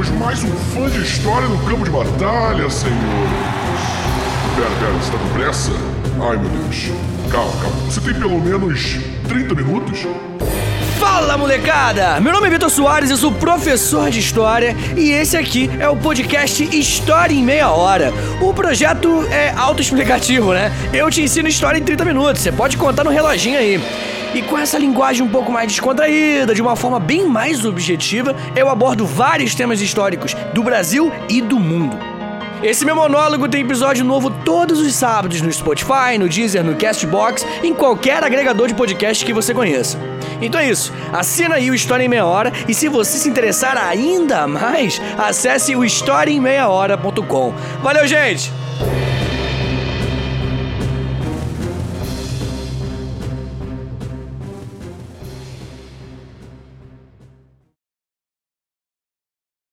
temos mais um fã de história no campo de batalha, senhor. Pera, pera, você tá com pressa? Ai, meu Deus. Calma, calma. Você tem pelo menos 30 minutos? Fala molecada! Meu nome é Vitor Soares, eu sou professor de História e esse aqui é o podcast História em Meia Hora. O projeto é autoexplicativo, né? Eu te ensino história em 30 minutos, você pode contar no reloginho aí. E com essa linguagem um pouco mais descontraída, de uma forma bem mais objetiva, eu abordo vários temas históricos do Brasil e do mundo. Esse meu monólogo tem episódio novo todos os sábados no Spotify, no Deezer, no Castbox, em qualquer agregador de podcast que você conheça. Então é isso, assina aí o História em Meia Hora e se você se interessar ainda mais, acesse o historiaemmeiahora.com. Valeu, gente!